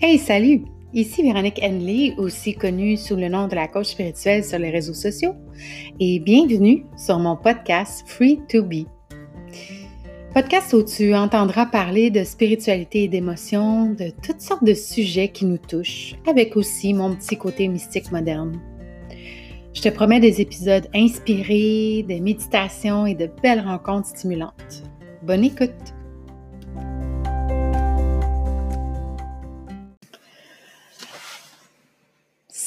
Hey, salut! Ici Véronique Henley, aussi connue sous le nom de la coach spirituelle sur les réseaux sociaux, et bienvenue sur mon podcast Free to Be. Podcast où tu entendras parler de spiritualité et d'émotions, de toutes sortes de sujets qui nous touchent, avec aussi mon petit côté mystique moderne. Je te promets des épisodes inspirés, des méditations et de belles rencontres stimulantes. Bonne écoute!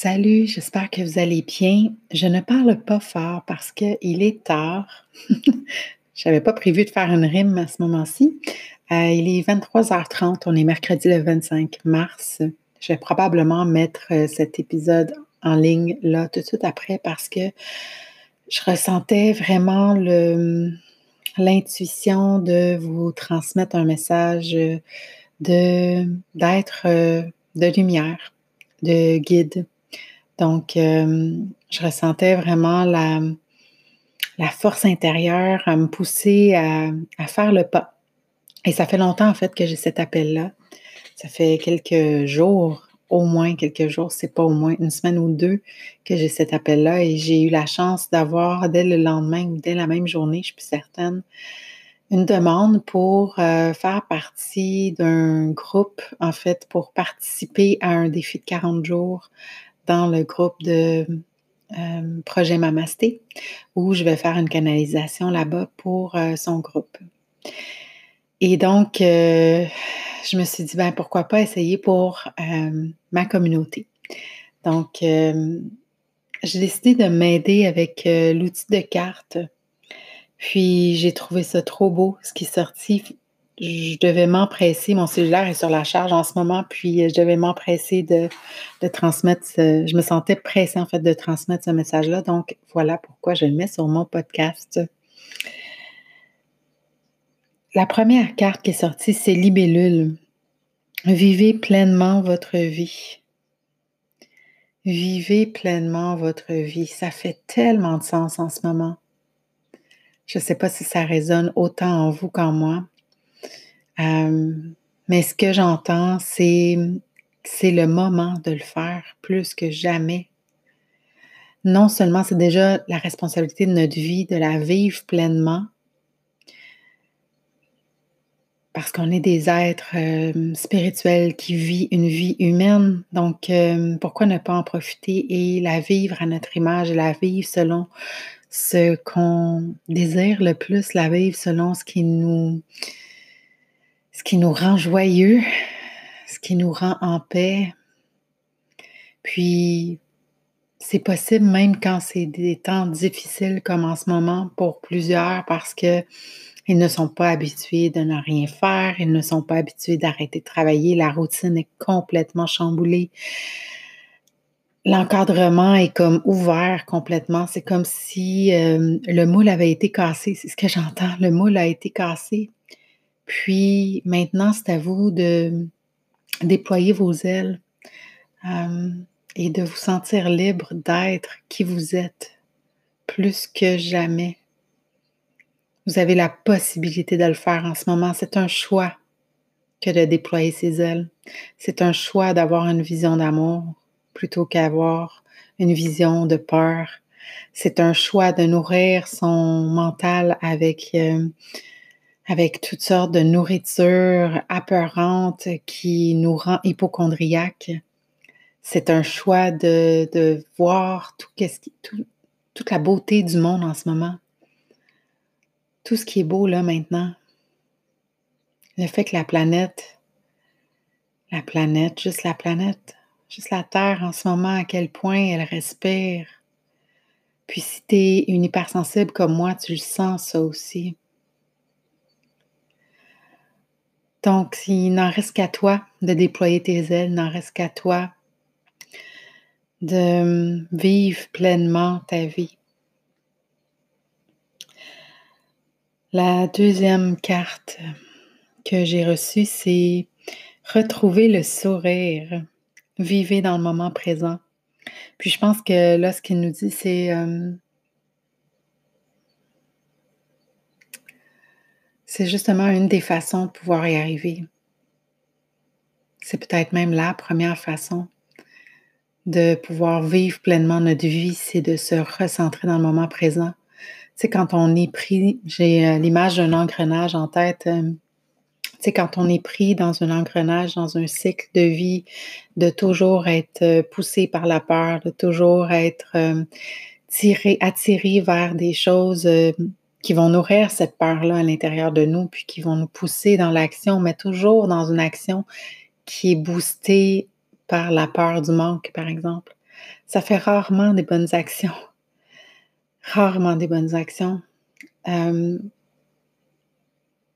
Salut, j'espère que vous allez bien. Je ne parle pas fort parce qu'il est tard. Je n'avais pas prévu de faire une rime à ce moment-ci. Euh, il est 23h30, on est mercredi le 25 mars. Je vais probablement mettre euh, cet épisode en ligne là tout de suite après parce que je ressentais vraiment l'intuition de vous transmettre un message de d'être euh, de lumière, de guide, donc, euh, je ressentais vraiment la, force intérieure à me pousser à, faire le pas. Et ça fait longtemps, en fait, que j'ai cet appel-là. Ça fait quelques jours, au moins quelques jours, c'est pas au moins une semaine ou deux que j'ai cet appel-là. Et j'ai eu la chance d'avoir, dès le lendemain ou dès la même journée, je suis certaine, une demande pour euh, faire partie d'un groupe, en fait, pour participer à un défi de 40 jours dans le groupe de euh, Projet Mamasté, où je vais faire une canalisation là-bas pour euh, son groupe. Et donc, euh, je me suis dit, ben, pourquoi pas essayer pour ma communauté. Donc, j'ai décidé de m'aider avec l'outil de carte. Puis, j'ai trouvé ça trop beau, ce qui est sorti je devais m'empresser, mon cellulaire est sur la charge en ce moment, puis euh, je devais m'empresser de, transmettre, je me sentais pressée en fait de transmettre ce message-là. Donc voilà pourquoi je le mets sur mon podcast. La première carte qui est sortie, c'est Libellule. Vivez pleinement votre vie. Vivez pleinement votre vie. Ça fait tellement de sens en ce moment. Je ne sais pas si ça résonne autant en vous qu'en moi. Euh, mais ce que j'entends, c'est c'est le moment de le faire plus que jamais. Non seulement c'est déjà la responsabilité de notre vie de la vivre pleinement, parce qu'on est des êtres euh, spirituels qui vivent une vie humaine. Donc, euh, pourquoi ne pas en profiter et la vivre à notre image la vivre selon ce qu'on désire le plus, la vivre selon ce qui nous, ce qui nous rend joyeux, ce qui nous rend en paix. Puis, c'est possible même quand c'est des temps difficiles comme en ce moment pour plusieurs parce que ils ne sont pas habitués de ne rien faire, ils ne sont pas habitués d'arrêter de travailler, la routine est complètement chamboulée. L'encadrement est comme ouvert complètement. C'est comme si euh, le moule avait été cassé. C'est ce que j'entends. Le moule a été cassé. Puis maintenant, c'est à vous de déployer vos ailes euh, et de vous sentir libre d'être qui vous êtes plus que jamais. Vous avez la possibilité de le faire en ce moment. C'est un choix que de déployer ses ailes. C'est un choix d'avoir une vision d'amour plutôt qu'avoir une vision de peur. C'est un choix de nourrir son mental avec euh, avec toutes sortes de nourriture apeurante qui nous rend hypochondriaques. C'est un choix de, voir tout, tout, toute la beauté du monde en ce moment. Tout ce qui est beau là maintenant. Le fait que la planète, la planète, juste la planète, juste la Terre en ce moment, à quel point elle respire. Puis si tu es une hypersensible comme moi, tu le sens ça aussi. Donc, il n'en reste qu'à toi de déployer tes ailes, il n'en reste qu'à toi de hum, vivre pleinement ta vie. La deuxième carte que j'ai reçue, c'est retrouver le sourire, vivez dans le moment présent. Puis je pense que là, ce qu'il nous dit, c'est hum, C'est justement une des façons de pouvoir y arriver. c'est peut-être même la première façon de pouvoir vivre pleinement notre vie, c'est de se recentrer dans le moment présent. C'est quand on est pris, j'ai euh, l'image d'un engrenage en tête. c'est euh, quand on est pris dans un engrenage, dans un cycle de vie, de toujours être euh, poussé par la peur, de toujours être tiré, attiré vers des choses qui vont nourrir cette peur-là à l'intérieur de nous, puis qui vont nous pousser dans l'action, mais toujours dans une action qui est boostée par la peur du manque, par exemple. Ça fait rarement des bonnes actions. Rarement des bonnes actions. Euh,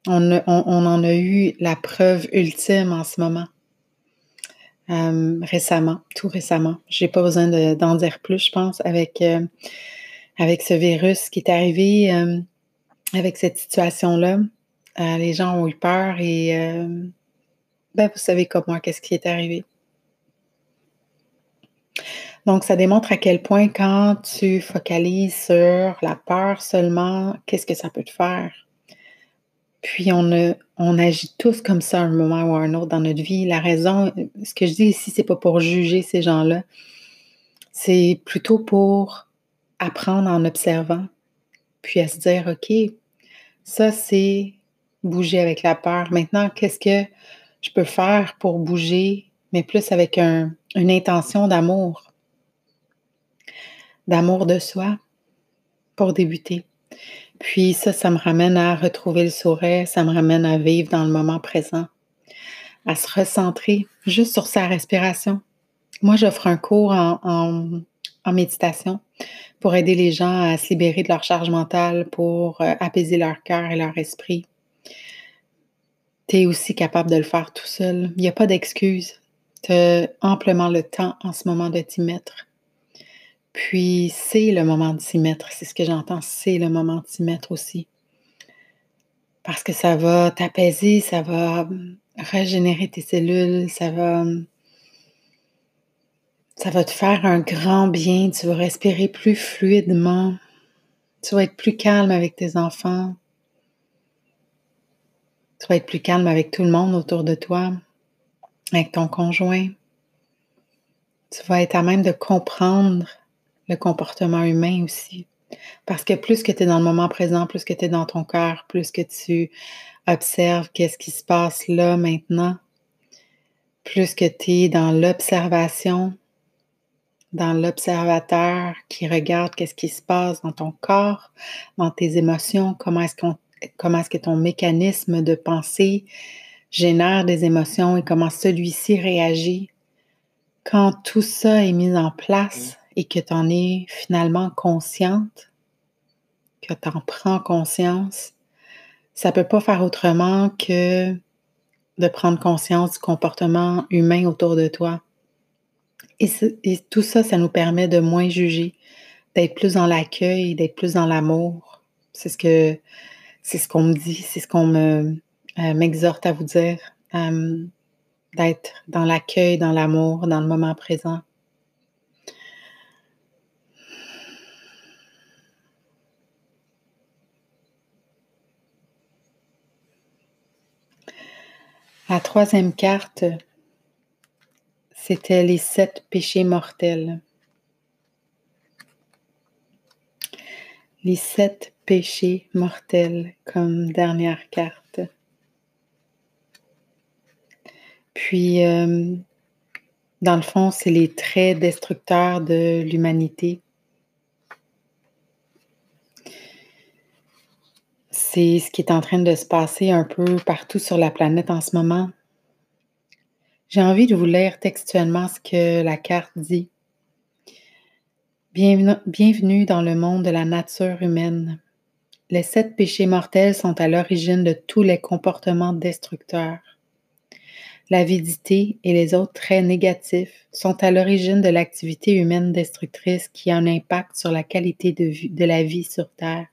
on, en a eu la preuve ultime en ce moment. Euh, récemment, tout récemment. J'ai pas besoin d'en dire plus, je pense, avec, euh, avec ce virus qui est arrivé avec cette situation-là, euh, les gens ont eu peur et euh, ben, vous savez comme moi qu'est-ce qui est arrivé. Donc, ça démontre à quel point quand tu focalises sur la peur seulement, qu'est-ce que ça peut te faire? Puis on, on agit tous comme ça à un moment ou à un autre dans notre vie. La raison, ce que je dis ici, c'est pas pour juger ces gens-là. C'est plutôt pour apprendre en observant, puis à se dire, OK, ça, c'est bouger avec la peur. Maintenant, qu'est-ce que je peux faire pour bouger, mais plus avec une intention d'amour, d'amour de soi pour débuter. Puis ça, ça me ramène à retrouver le sourire, ça me ramène à vivre dans le moment présent, à se recentrer juste sur sa respiration. Moi, j'offre un cours en méditation pour aider les gens à se libérer de leur charge mentale, pour euh, apaiser leur cœur et leur esprit. Tu es aussi capable de le faire tout seul. Il n'y a pas d'excuse. Tu as amplement le temps en ce moment de t'y mettre. Puis c'est le moment de s'y mettre. C'est ce que j'entends. C'est le moment de s'y mettre aussi. Parce que ça va t'apaiser, ça va régénérer tes cellules, ça va ça va te faire un grand bien. Tu vas respirer plus fluidement. Tu vas être plus calme avec tes enfants. Tu vas être plus calme avec tout le monde autour de toi, avec ton conjoint. Tu vas être à même de comprendre le comportement humain aussi. Parce que plus que tu es dans le moment présent, plus que tu es dans ton cœur, plus que tu observes qu'est-ce qui se passe là maintenant, plus que tu es dans l'observation, dans l'observateur qui regarde qu'est-ce qui se passe dans ton corps, dans tes émotions, comment est-ce, comment est-ce que ton mécanisme de pensée génère des émotions et comment celui-ci réagit. Quand tout ça est mis en place et que tu en es finalement consciente, que tu en prends conscience, ça ne peut pas faire autrement que de prendre conscience du comportement humain autour de toi. Et, tout ça, ça nous permet de moins juger, d'être plus dans l'accueil, d'être plus dans l'amour. C'est ce que c'est ce qu'on me dit, c'est ce qu'on euh, m'exhorte à vous dire, euh, d'être dans l'accueil, dans l'amour, dans le moment présent. La troisième carte, c'était les sept péchés mortels. Les sept péchés mortels comme dernière carte. Puis, euh, dans le fond, c'est les traits destructeurs de l'humanité. C'est ce qui est en train de se passer un peu partout sur la planète en ce moment. J'ai envie de vous lire textuellement ce que la carte dit. Bienvenue dans le monde de la nature humaine. Les sept péchés mortels sont à l'origine de tous les comportements destructeurs. L'avidité et les autres traits négatifs sont à l'origine de l'activité humaine destructrice qui a un impact sur la qualité de, la vie sur Terre,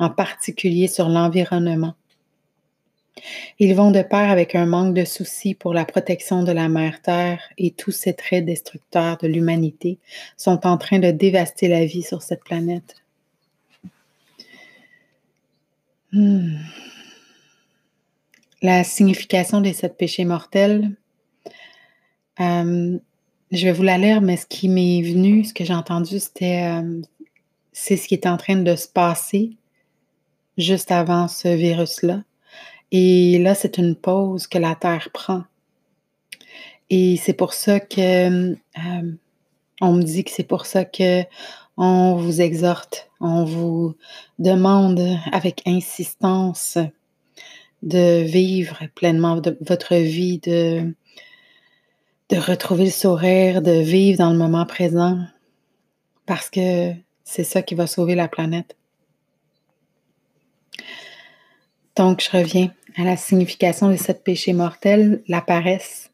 en particulier sur l'environnement. Ils vont de pair avec un manque de soucis pour la protection de la mère Terre et tous ces traits destructeurs de l'humanité sont en train de dévaster la vie sur cette planète. Hmm. La signification des sept péchés mortels, je vais vous la lire, mais ce qui m'est venu, ce que j'ai entendu, c'était c'est ce qui est en train de se passer juste avant ce virus-là. Et là, c'est une pause que la Terre prend. Et c'est pour ça que euh, on me dit que c'est pour ça que on vous exhorte, on vous demande avec insistance de vivre pleinement votre vie, de, de retrouver le sourire, de vivre dans le moment présent, parce que c'est ça qui va sauver la planète. Donc, je reviens à la signification des sept péchés mortels, la paresse,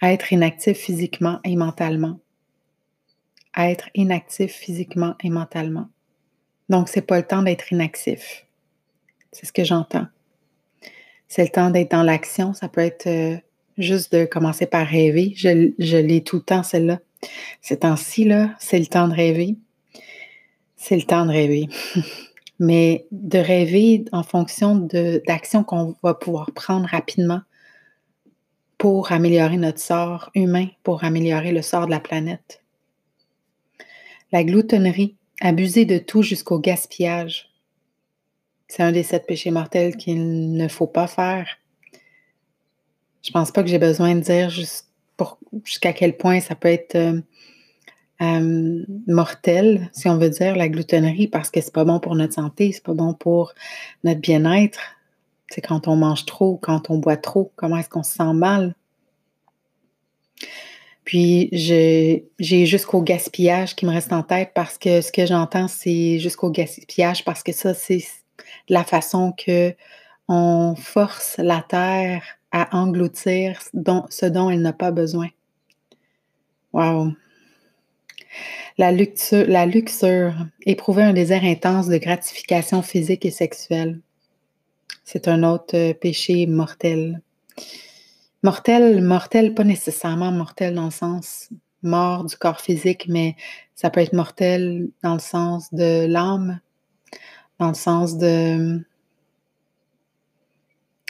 être inactif physiquement et mentalement. Être inactif physiquement et mentalement. Donc, c'est pas le temps d'être inactif. C'est ce que j'entends. C'est le temps d'être dans l'action. Ça peut être euh, juste de commencer par rêver. Je, je l'ai tout le temps, celle-là. Ces temps-ci, là, c'est le temps de rêver. C'est le temps de rêver. Mais de rêver en fonction d'actions qu'on va pouvoir prendre rapidement pour améliorer notre sort humain, pour améliorer le sort de la planète. La gloutonnerie, abuser de tout jusqu'au gaspillage. C'est un des sept péchés mortels qu'il ne faut pas faire. Je pense pas que j'ai besoin de dire jusqu'à quel point ça peut être euh, euh, mortel, si on veut dire, la gloutonnerie, parce que c'est pas bon pour notre santé, c'est pas bon pour notre bien-être. C'est quand on mange trop, quand on boit trop, comment est-ce qu'on se sent mal? Puis j'ai jusqu'au gaspillage qui me reste en tête parce que ce que j'entends, c'est jusqu'au gaspillage parce que ça, c'est la façon que on force la terre à engloutir ce dont elle n'a pas besoin. Wow! La luxure, éprouver un désir intense de gratification physique et sexuelle. C'est un autre euh, péché mortel. Mortel, mortel, pas nécessairement mortel dans le sens mort du corps physique, mais ça peut être mortel dans le sens de l'âme, dans le sens de...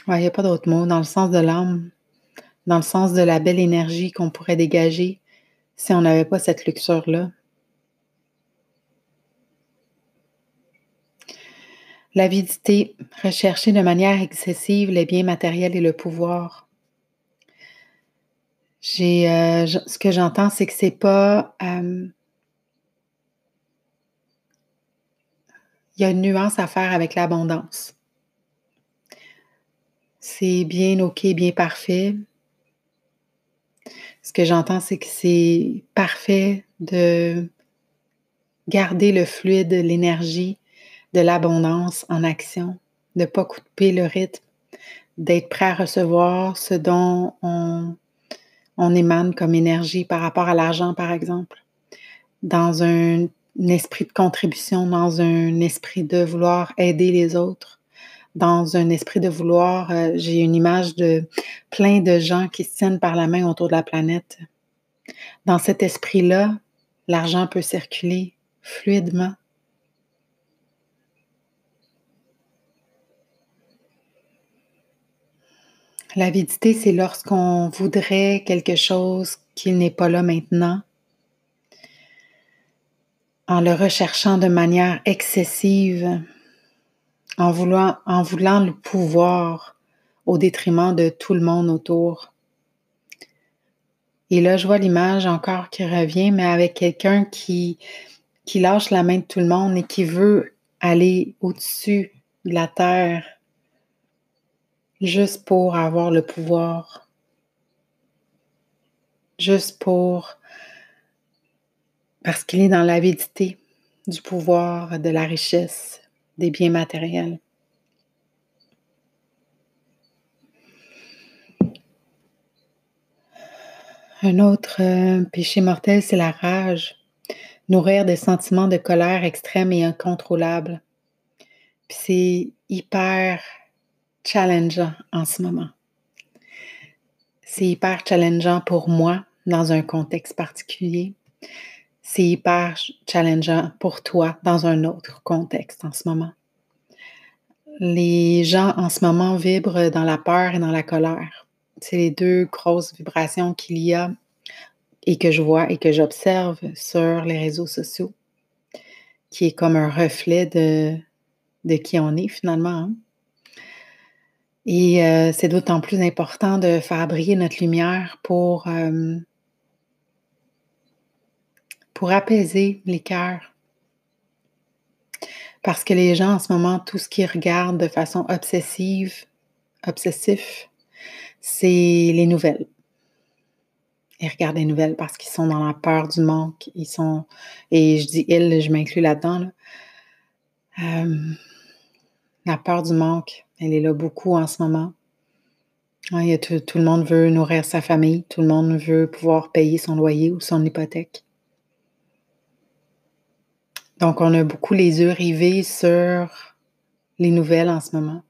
Il n'y a pas d'autre mot, dans le sens de l'âme, dans le sens de la belle énergie qu'on pourrait dégager si on n'avait pas cette luxure-là. L'avidité, rechercher de manière excessive les biens matériels et le pouvoir. Euh, ce que j'entends, c'est que c'est pas. Euh, il y a une nuance à faire avec l'abondance. C'est bien OK, bien parfait. Ce que j'entends, c'est que c'est parfait de garder le fluide, l'énergie, de l'abondance en action, de ne pas couper le rythme, d'être prêt à recevoir ce dont on, on émane comme énergie par rapport à l'argent, par exemple, dans un, esprit de contribution, dans un esprit de vouloir aider les autres, dans un esprit de vouloir, euh, j'ai une image de plein de gens qui se tiennent par la main autour de la planète. Dans cet esprit-là, l'argent peut circuler fluidement L'avidité, c'est lorsqu'on voudrait quelque chose qui n'est pas là maintenant, en le recherchant de manière excessive, en voulant, le pouvoir au détriment de tout le monde autour. Et là, je vois l'image encore qui revient, mais avec quelqu'un qui lâche la main de tout le monde et qui veut aller au-dessus de la terre juste pour avoir le pouvoir, juste pour, parce qu'il est dans l'avidité du pouvoir, de la richesse, des biens matériels. Un autre euh, péché mortel, c'est la rage, nourrir des sentiments de colère extrême et incontrôlables. Puis c'est hyper challengeant en ce moment. C'est hyper challengeant pour moi dans un contexte particulier. C'est hyper challengeant pour toi dans un autre contexte en ce moment. Les gens en ce moment vibrent dans la peur et dans la colère. c'est les deux grosses vibrations qu'il y a et que je vois et que j'observe sur les réseaux sociaux, qui est comme un reflet de, de qui on est finalement. Hein. Et euh, c'est d'autant plus important de faire briller notre lumière pour, euh, pour apaiser les cœurs. Parce que les gens en ce moment, tout ce qu'ils regardent de façon obsessive, obsessif, c'est les nouvelles. Ils regardent les nouvelles parce qu'ils sont dans la peur du manque. Ils sont, et je dis ils, je m'inclus là-dedans. Euh, la peur du manque, elle est là beaucoup en ce moment. Tout, le monde veut nourrir sa famille, tout le monde veut pouvoir payer son loyer ou son hypothèque. Donc, on a beaucoup les yeux rivés sur les nouvelles en ce moment,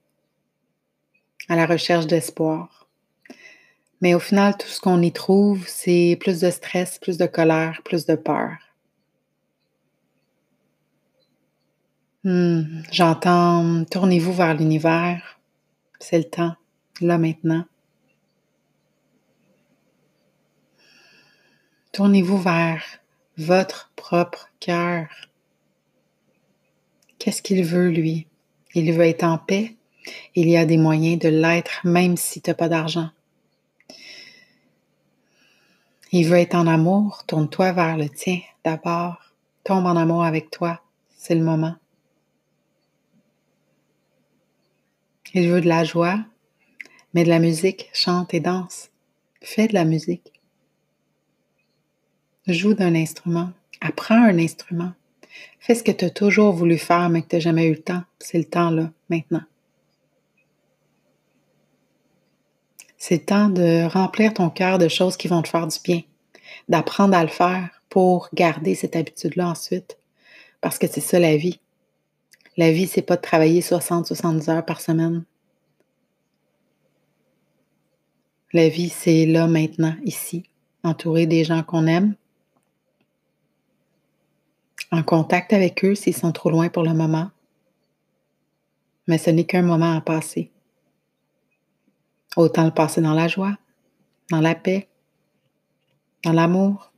à la recherche d'espoir. Mais au final, tout ce qu'on y trouve, c'est plus de stress, plus de colère, plus de peur. Hmm, j'entends, tournez-vous vers l'univers. C'est le temps, là maintenant. Tournez-vous vers votre propre cœur. Qu'est-ce qu'il veut, lui? Il veut être en paix. Il y a des moyens de l'être, même si tu n'as pas d'argent. Il veut être en amour, tourne-toi vers le tien d'abord. Tombe en amour avec toi, c'est le moment. Il veut de la joie, mais de la musique, chante et danse. Fais de la musique. Joue d'un instrument. Apprends un instrument. Fais ce que tu as toujours voulu faire, mais que tu n'as jamais eu le temps. C'est le temps là, maintenant. C'est le temps de remplir ton cœur de choses qui vont te faire du bien, d'apprendre à le faire pour garder cette habitude-là ensuite, parce que c'est ça la vie. La vie, c'est pas de travailler 60-70 heures par semaine. La vie, c'est là, maintenant, ici, entouré des gens qu'on aime, en contact avec eux s'ils sont trop loin pour le moment. Mais ce n'est qu'un moment à passer. Autant le passer dans la joie, dans la paix, dans l'amour.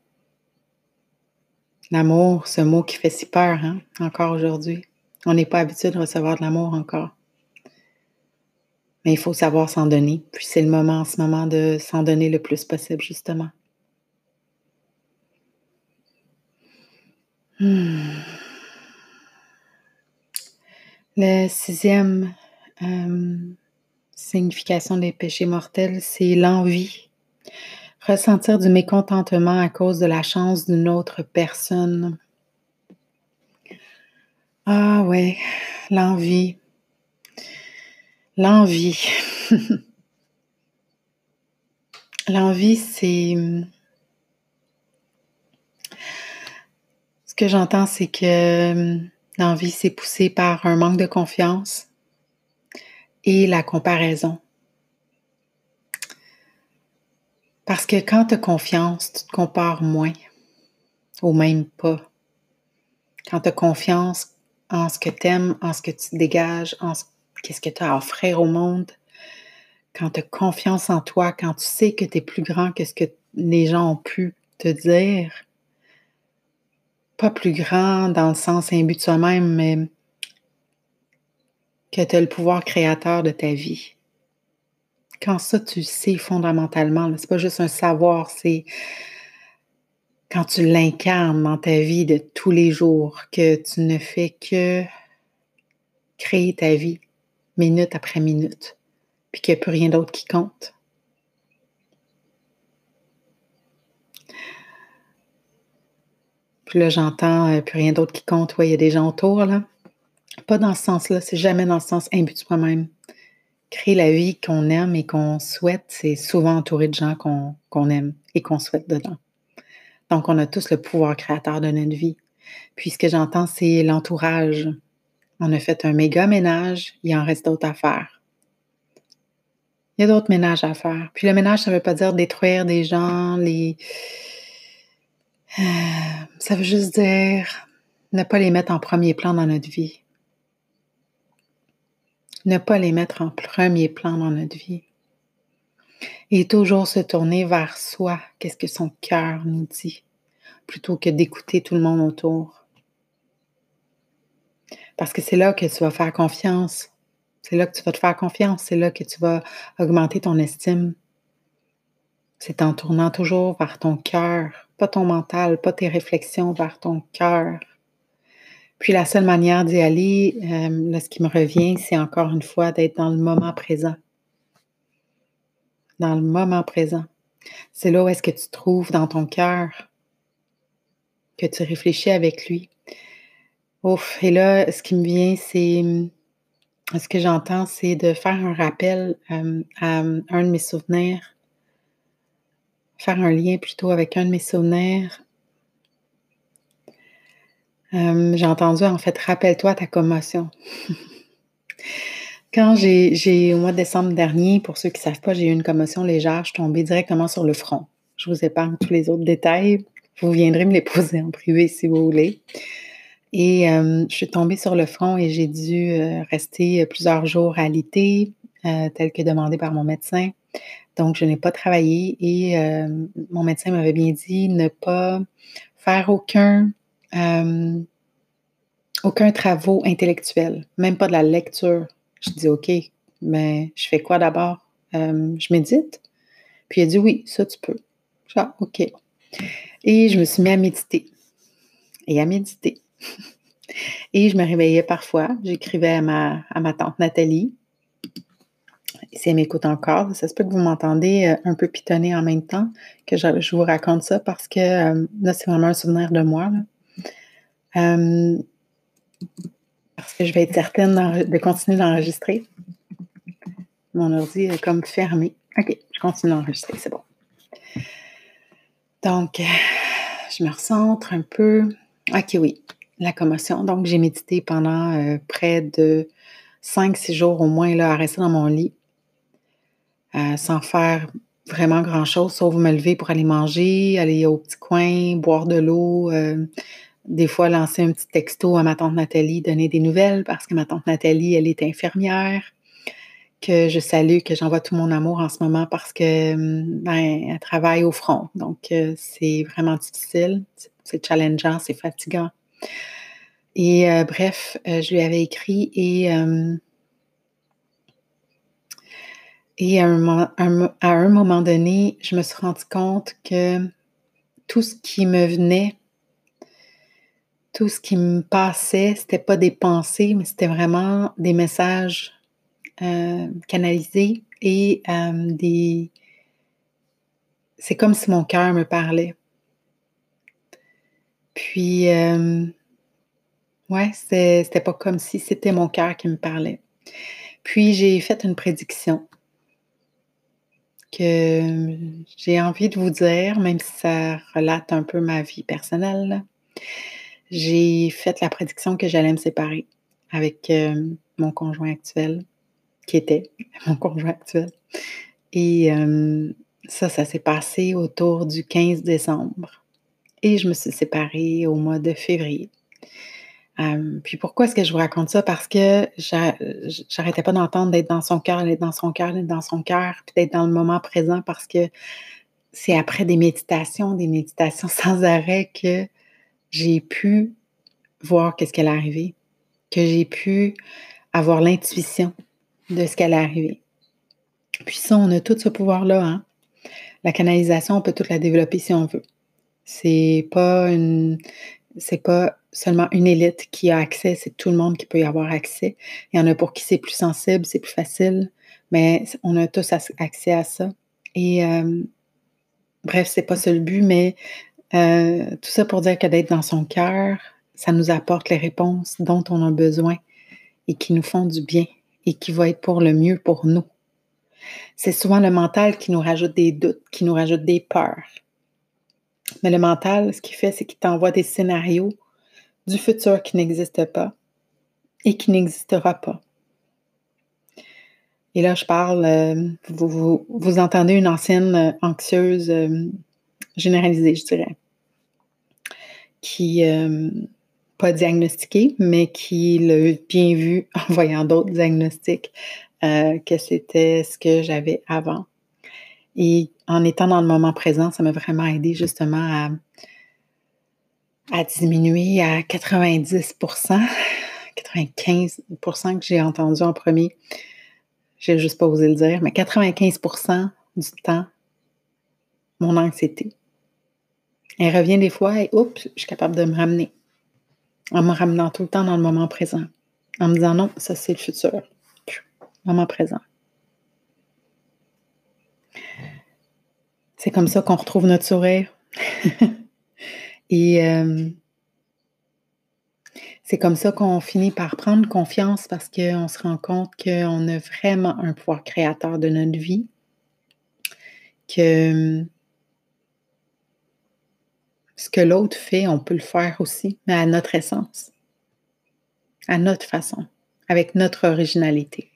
L'amour, ce mot qui fait si peur, hein, encore aujourd'hui. On n'est pas habitué de recevoir de l'amour encore. Mais il faut savoir s'en donner. Puis c'est le moment en ce moment de s'en donner le plus possible, justement. Hmm. Le sixième euh, signification des péchés mortels, c'est l'envie. Ressentir du mécontentement à cause de la chance d'une autre personne. Ah ouais, l'envie. L'envie. l'envie, c'est... Ce que j'entends, c'est que l'envie, c'est poussé par un manque de confiance, et la comparaison. Parce que quand tu as confiance, tu te compares moins, ou même pas. Quand tu as confiance en ce que tu aimes, en ce que tu dégages, en ce qu'est-ce que tu as à offrir au monde, quand tu as confiance en toi, quand tu sais que tu es plus grand que ce que les gens ont pu te dire, pas plus grand dans le sens imbu de soi-même, mais que tu as le pouvoir créateur de ta vie. Quand ça, tu sais fondamentalement, c'est pas juste un savoir, c'est quand tu l'incarnes dans ta vie de tous les jours, que tu ne fais que créer ta vie minute après minute, puis qu'il n'y a plus rien d'autre qui compte. Puis là, j'entends euh, plus rien d'autre qui compte. Il y a des gens autour, là. Pas dans ce sens-là, c'est jamais dans le sens imbu de soi-même. Créer la vie qu'on aime et qu'on souhaite, c'est souvent entouré de gens qu'on aime et qu'on souhaite dedans. Donc, on a tous le pouvoir créateur de notre vie. Puis, ce que j'entends, c'est l'entourage. On a fait un méga ménage, il en reste d'autres à faire. Il y a d'autres ménages à faire. Puis, le ménage, ça ne veut pas dire détruire des gens, les. Ça veut juste dire ne pas les mettre en premier plan dans notre vie ne pas les mettre en premier plan dans notre vie. Et toujours se tourner vers soi, qu'est-ce que son cœur nous dit, plutôt que d'écouter tout le monde autour. Parce que c'est là que tu vas faire confiance. C'est là que tu vas te faire confiance. C'est là que tu vas augmenter ton estime. C'est en tournant toujours vers ton cœur, pas ton mental, pas tes réflexions, vers ton cœur. Puis la seule manière d'y aller, euh, là, ce qui me revient, c'est encore une fois d'être dans le moment présent. Dans le moment présent. C'est là où est-ce que tu trouves dans ton cœur que tu réfléchis avec lui. Ouf, et là, ce qui me vient, c'est ce que j'entends, c'est de faire un rappel euh, à un de mes souvenirs, faire un lien plutôt avec un de mes souvenirs. Euh, j'ai entendu en fait, rappelle-toi ta commotion. Quand j'ai, au mois de décembre dernier, pour ceux qui ne savent pas, j'ai eu une commotion légère, je suis tombée directement sur le front. Je vous épargne tous les autres détails. Vous viendrez me les poser en privé si vous voulez. Et euh, je suis tombée sur le front et j'ai dû euh, rester plusieurs jours à l'IT, euh, tel que demandé par mon médecin. Donc, je n'ai pas travaillé et mon médecin m'avait bien dit ne pas faire aucun, aucun travaux intellectuel, même pas de la lecture. Je dis OK, mais je fais quoi d'abord? je médite? Puis il a dit oui, ça tu peux. Genre, OK. Et je me suis mis à méditer. Et à méditer. Et je me réveillais parfois. J'écrivais à ma tante Nathalie. Si elle m'écoute encore, ça se peut que vous m'entendez euh, un peu pitonner en même temps que je, vous raconte ça parce que euh, là, c'est vraiment un souvenir de moi. Euh, parce que je vais être certaine de continuer d'enregistrer. Mon ordi est comme fermé. OK, je continue d'enregistrer, c'est bon. Donc, je me recentre un peu. OK, oui la commotion. Donc, j'ai médité pendant près de 5-6 jours au moins, là, à rester dans mon lit, euh, sans faire vraiment grand-chose, sauf me lever pour aller manger, aller au petit coin, boire de l'eau, euh, des fois lancer un petit texto à ma tante Nathalie, donner des nouvelles, parce que ma tante Nathalie, elle est infirmière, que je salue, que j'envoie tout mon amour en ce moment parce que ben, elle travaille au front. Donc, c'est vraiment difficile, c'est challengeant, c'est fatigant. Et euh, bref, euh, je lui avais écrit et, euh, et à un, moment, donné, je me suis rendu compte que tout ce qui me venait, tout ce qui me passait, c'était pas des pensées, mais c'était vraiment des messages canalisés et des. C'est comme si mon cœur me parlait. Puis, euh, ouais, c'était pas comme si c'était mon cœur qui me parlait. Puis, j'ai fait une prédiction que j'ai envie de vous dire, même si ça relate un peu ma vie personnelle. J'ai fait la prédiction que j'allais me séparer avec mon conjoint actuel, qui était mon conjoint actuel. Et ça, ça s'est passé autour du 15 décembre et je me suis séparée au mois de février. Puis pourquoi est-ce que je vous raconte ça? Parce que j'arrêtais pas d'entendre d'être dans son cœur, d'être dans son cœur, d'être dans son cœur, puis d'être dans le moment présent parce que c'est après des méditations, des méditations sans arrêt que j'ai pu voir qu'est-ce qu'elle est arrivé, que j'ai pu avoir l'intuition de ce qu'elle est arrivé. Puis ça, on a tout ce pouvoir-là. Hein? La canalisation, on peut tout la développer si on veut. C'est pas une, c'est pas seulement une élite qui a accès, c'est tout le monde qui peut y avoir accès. Il y en a pour qui c'est plus sensible, c'est plus facile, mais on a tous accès à ça. Et euh, bref, c'est pas ça le but, mais euh, tout ça pour dire que d'être dans son cœur, ça nous apporte les réponses dont on a besoin et qui nous font du bien et qui vont être pour le mieux pour nous. C'est souvent le mental qui nous rajoute des doutes, qui nous rajoute des peurs. Mais le mental, ce qu'il fait, c'est qu'il t'envoie des scénarios du futur qui n'existent pas et qui n'existera pas. Et là, je parle, euh, vous, entendez une ancienne euh, anxieuse euh, généralisée, je dirais, qui, pas diagnostiquée, mais qui l'a bien vu en voyant d'autres diagnostics, que c'était ce que j'avais avant. Et en étant dans le moment présent, ça m'a vraiment aidé justement à, à diminuer à 90% 95% que j'ai entendu en premier. J'ai juste pas osé le dire, mais 95% du temps, mon anxiété. Elle revient des fois et oups, je suis capable de me ramener. En me ramenant tout le temps dans le moment présent. En me disant non, ça c'est le futur. Moment présent. C'est comme ça qu'on retrouve notre sourire. et euh, c'est comme ça qu'on finit par prendre confiance parce qu'on se rend compte qu'on a vraiment un pouvoir créateur de notre vie. Que ce que l'autre fait, on peut le faire aussi, mais à notre essence, à notre façon, avec notre originalité.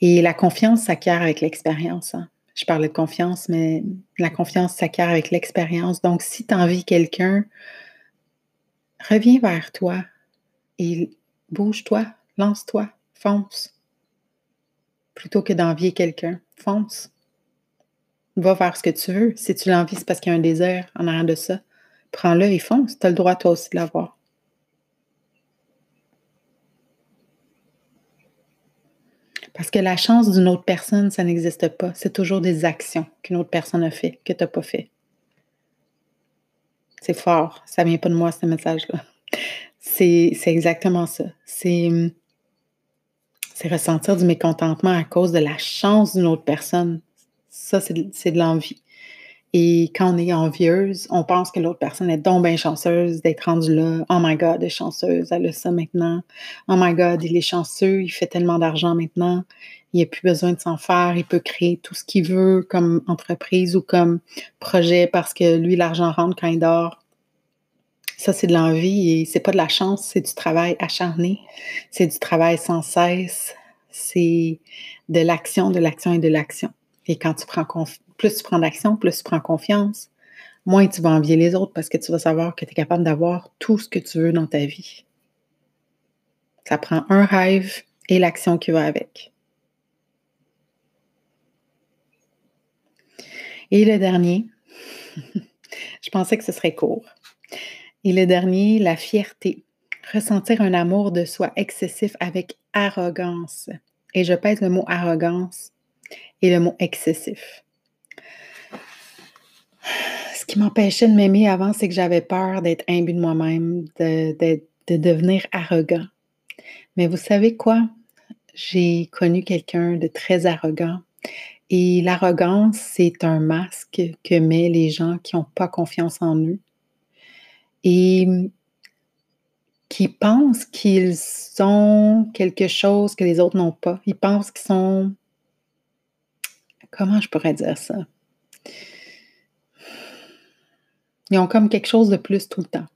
Et la confiance s'acquiert avec l'expérience. Hein je parlais de confiance, mais la confiance s'acquiert avec l'expérience. Donc, si tu envies quelqu'un, reviens vers toi et bouge-toi, lance-toi, fonce. Plutôt que d'envier quelqu'un, fonce. Va vers ce que tu veux. Si tu l'envies, c'est parce qu'il y a un désir en arrière de ça. Prends-le et fonce. Tu as le droit, toi aussi, de l'avoir. Parce que la chance d'une autre personne, ça n'existe pas. C'est toujours des actions qu'une autre personne a fait, que tu n'as pas fait. C'est fort. Ça ne vient pas de moi, ce message-là. C'est, exactement ça. C'est, ressentir du mécontentement à cause de la chance d'une autre personne. Ça, c'est de l'envie. Et quand on est envieuse, on pense que l'autre personne est donc bien chanceuse d'être rendue là. Oh my God, elle est chanceuse, elle a ça maintenant. Oh my God, il est chanceux, il fait tellement d'argent maintenant. Il n'a plus besoin de s'en faire. Il peut créer tout ce qu'il veut comme entreprise ou comme projet parce que lui, l'argent rentre quand il dort. Ça, c'est de l'envie et c'est pas de la chance, c'est du travail acharné. C'est du travail sans cesse. C'est de l'action, de l'action et de l'action. Et quand tu prends confiance, plus tu prends d'action, plus tu prends confiance, moins tu vas envier les autres parce que tu vas savoir que tu es capable d'avoir tout ce que tu veux dans ta vie. Ça prend un rêve et l'action qui va avec. Et le dernier, je pensais que ce serait court. Et le dernier, la fierté. Ressentir un amour de soi excessif avec arrogance. Et je pèse le mot arrogance et le mot excessif. Ce qui m'empêchait de m'aimer avant, c'est que j'avais peur d'être imbu de moi-même, de, devenir arrogant. Mais vous savez quoi? J'ai connu quelqu'un de très arrogant. Et l'arrogance, c'est un masque que mettent les gens qui n'ont pas confiance en eux et qui pensent qu'ils sont quelque chose que les autres n'ont pas. Ils pensent qu'ils sont... Comment je pourrais dire ça? Ils ont comme quelque chose de plus tout le temps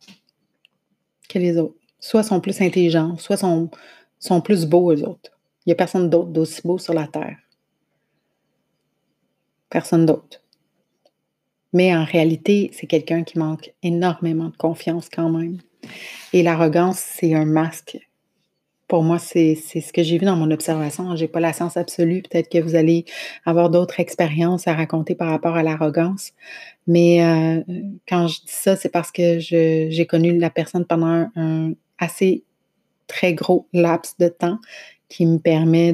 que les autres. Soit sont plus intelligents, soit sont, sont plus beaux eux autres. Il n'y a personne d'autre d'aussi beau sur la Terre. Personne d'autre. Mais en réalité, c'est quelqu'un qui manque énormément de confiance quand même. Et l'arrogance, c'est un masque pour moi, c'est ce que j'ai vu dans mon observation. Je n'ai pas la science absolue. Peut-être que vous allez avoir d'autres expériences à raconter par rapport à l'arrogance. Mais euh, quand je dis ça, c'est parce que j'ai connu la personne pendant un, assez très gros laps de temps qui me permet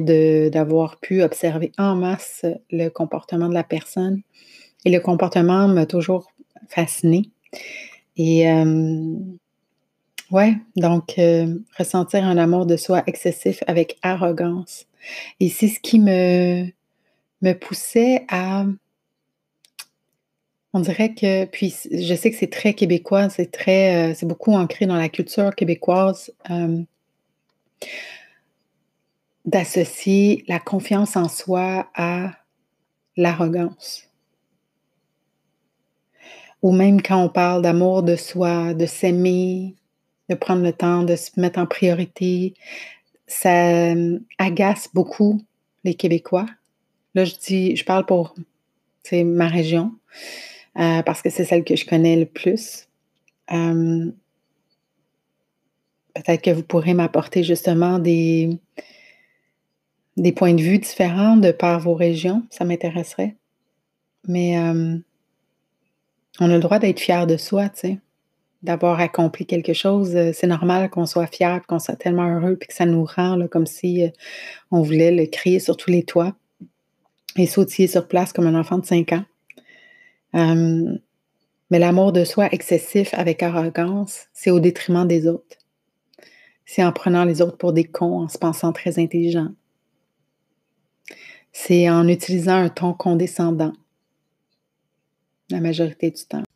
d'avoir pu observer en masse le comportement de la personne. Et le comportement m'a toujours fasciné. Et euh, Ouais, donc euh, ressentir un amour de soi excessif avec arrogance. Et c'est ce qui me, me poussait à. On dirait que, puis je sais que c'est très québécois, c'est très, euh, c'est beaucoup ancré dans la culture québécoise euh, d'associer la confiance en soi à l'arrogance. Ou même quand on parle d'amour de soi, de s'aimer, de prendre le temps de se mettre en priorité. Ça euh, agace beaucoup les Québécois. Là, je dis, je parle pour ma région, euh, parce que c'est celle que je connais le plus. Euh, peut-être que vous pourrez m'apporter justement des, des points de vue différents de par vos régions, ça m'intéresserait. Mais on a le droit d'être fier de soi, tu sais, d'avoir accompli quelque chose. C'est normal qu'on soit fier, qu'on soit tellement heureux, puis que ça nous rend comme si on voulait le crier sur tous les toits et sautiller sur place comme un enfant de 5 ans. mais l'amour de soi excessif avec arrogance, c'est au détriment des autres. C'est en prenant les autres pour des cons, en se pensant très intelligent. C'est en utilisant un ton condescendant la majorité du temps.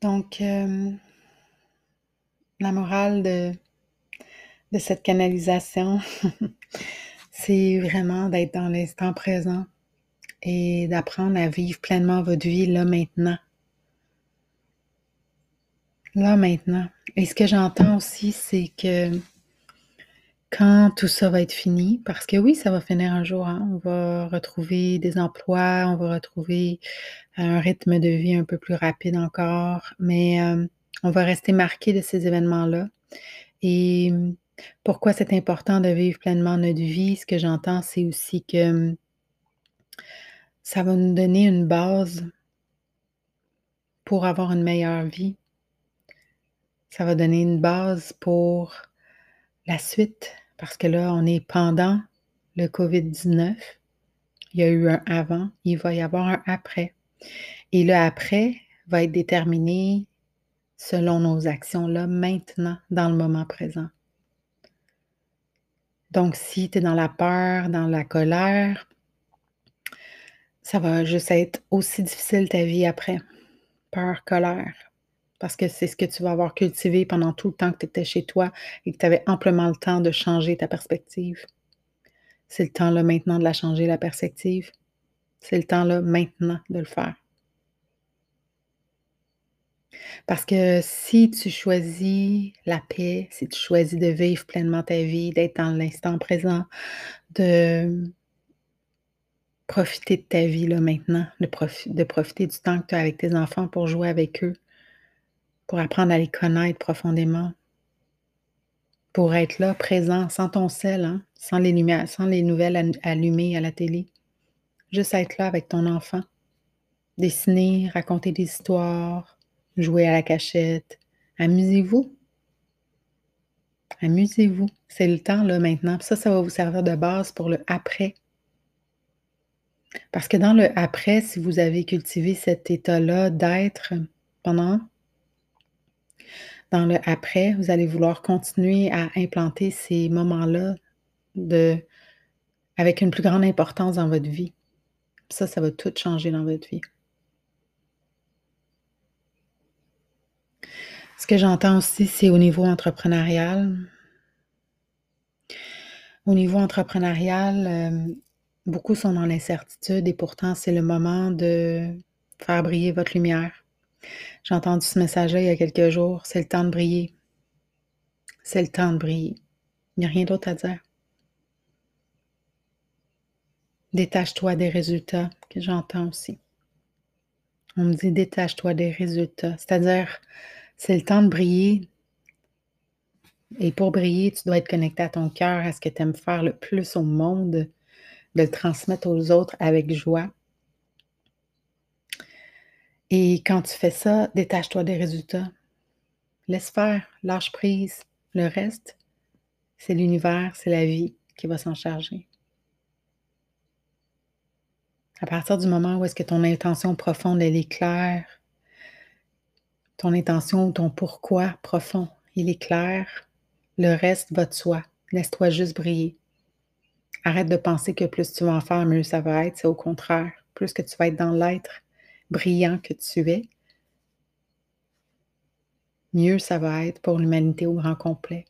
Donc, euh, la morale de, de cette canalisation, c'est vraiment d'être dans l'instant présent et d'apprendre à vivre pleinement votre vie là maintenant. Là maintenant. Et ce que j'entends aussi, c'est que quand tout ça va être fini, parce que oui, ça va finir un jour, hein, on va retrouver des emplois, on va retrouver un rythme de vie un peu plus rapide encore, mais euh, on va rester marqué de ces événements-là. Et pourquoi c'est important de vivre pleinement notre vie? Ce que j'entends, c'est aussi que ça va nous donner une base pour avoir une meilleure vie. Ça va donner une base pour la suite, parce que là, on est pendant le COVID-19. Il y a eu un avant, il va y avoir un après. Et le après va être déterminé selon nos actions là, maintenant, dans le moment présent. Donc, si tu es dans la peur, dans la colère, ça va juste être aussi difficile ta vie après. Peur, colère. Parce que c'est ce que tu vas avoir cultivé pendant tout le temps que tu étais chez toi et que tu avais amplement le temps de changer ta perspective. C'est le temps là maintenant de la changer, la perspective. C'est le temps là maintenant de le faire. Parce que si tu choisis la paix, si tu choisis de vivre pleinement ta vie, d'être dans l'instant présent, de profiter de ta vie là maintenant, de, de profiter du temps que tu as avec tes enfants pour jouer avec eux, pour apprendre à les connaître profondément, pour être là, présent, sans ton sel, hein, sans, les sans les nouvelles allumées à la télé. Juste être là avec ton enfant. Dessiner, raconter des histoires, jouer à la cachette. Amusez-vous. Amusez-vous. C'est le temps là maintenant. Ça, ça va vous servir de base pour le après. Parce que dans le après, si vous avez cultivé cet état-là d'être pendant, dans le après, vous allez vouloir continuer à implanter ces moments-là avec une plus grande importance dans votre vie. Ça, ça va tout changer dans votre vie. Ce que j'entends aussi, c'est au niveau entrepreneurial. Au niveau entrepreneurial, euh, beaucoup sont dans l'incertitude et pourtant, c'est le moment de faire briller votre lumière. J'ai entendu ce message-là il y a quelques jours. C'est le temps de briller. C'est le temps de briller. Il n'y a rien d'autre à dire. Détache-toi des résultats que j'entends aussi. On me dit détache-toi des résultats. C'est-à-dire, c'est le temps de briller. Et pour briller, tu dois être connecté à ton cœur, à ce que tu aimes faire le plus au monde, de le transmettre aux autres avec joie. Et quand tu fais ça, détache-toi des résultats. Laisse faire, lâche prise. Le reste, c'est l'univers, c'est la vie qui va s'en charger. À partir du moment où est-ce que ton intention profonde, elle est claire, ton intention, ton pourquoi profond, il est clair. Le reste va de soi. Laisse-toi juste briller. Arrête de penser que plus tu vas en faire, mieux ça va être. C'est au contraire. Plus que tu vas être dans l'être brillant que tu es, mieux ça va être pour l'humanité au grand complet.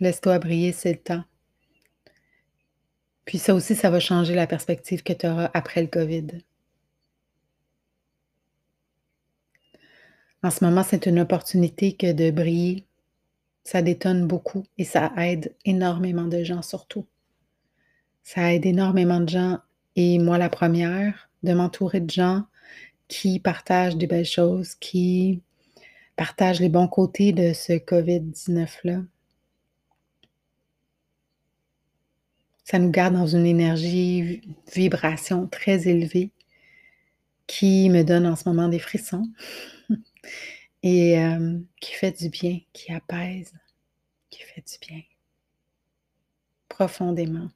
Laisse-toi briller, c'est le temps. Puis ça aussi, ça va changer la perspective que tu auras après le COVID. En ce moment, c'est une opportunité que de briller. Ça détonne beaucoup et ça aide énormément de gens surtout. Ça aide énormément de gens et moi la première, de m'entourer de gens qui partagent des belles choses, qui partage les bons côtés de ce COVID-19-là. Ça nous garde dans une énergie, vibration très élevée qui me donne en ce moment des frissons et euh, qui fait du bien, qui apaise, qui fait du bien profondément.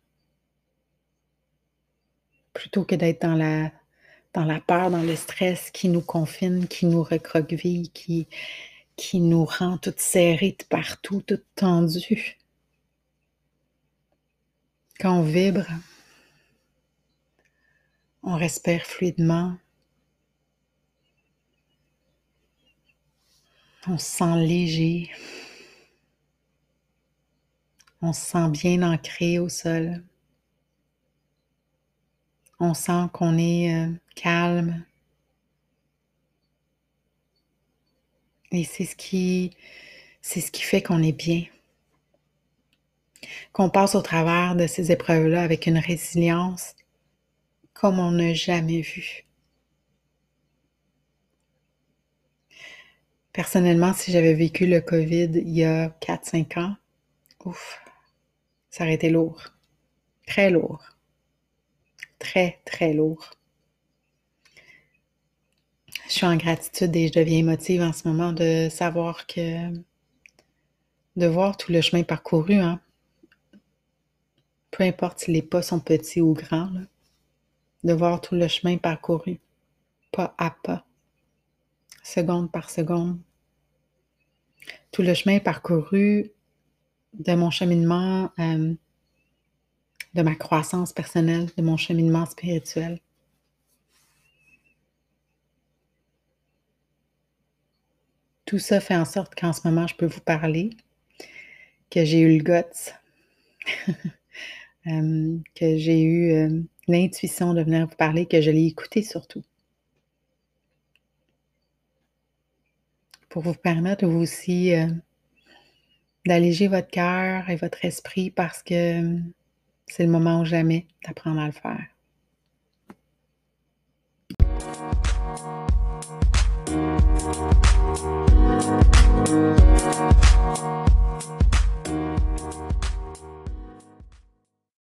Plutôt que d'être dans la, dans peur, dans le stress qui nous confine, qui nous recroqueville, qui, qui nous rend toutes serrées de partout, toutes tendues. Quand on vibre, on respire fluidement. On se sent léger. On se sent bien ancré au sol. On sent qu'on est euh, calme. Et c'est ce qui, c'est ce qui fait qu'on est bien qu'on passe au travers de ces épreuves-là avec une résilience comme on n'a jamais vu. Personnellement, si j'avais vécu le COVID il y a 4-5 ans, ouf, ça aurait été lourd. Très lourd. Très, très lourd. Je suis en gratitude et je deviens émotive en ce moment de savoir que, de voir tout le chemin parcouru, hein, peu importe si les pas sont petits ou grands, de voir tout le chemin parcouru, pas à pas, seconde par seconde. Tout le chemin parcouru de mon cheminement, euh, de ma croissance personnelle, de mon cheminement spirituel. Tout ça fait en sorte qu'en ce moment, je peux vous parler, que j'ai eu le guts Euh, que j'ai eu euh, l'intuition de venir vous parler, que je l'ai écouté surtout. Pour vous permettre aussi euh, d'alléger votre cœur et votre esprit parce que c'est le moment ou jamais d'apprendre à le faire.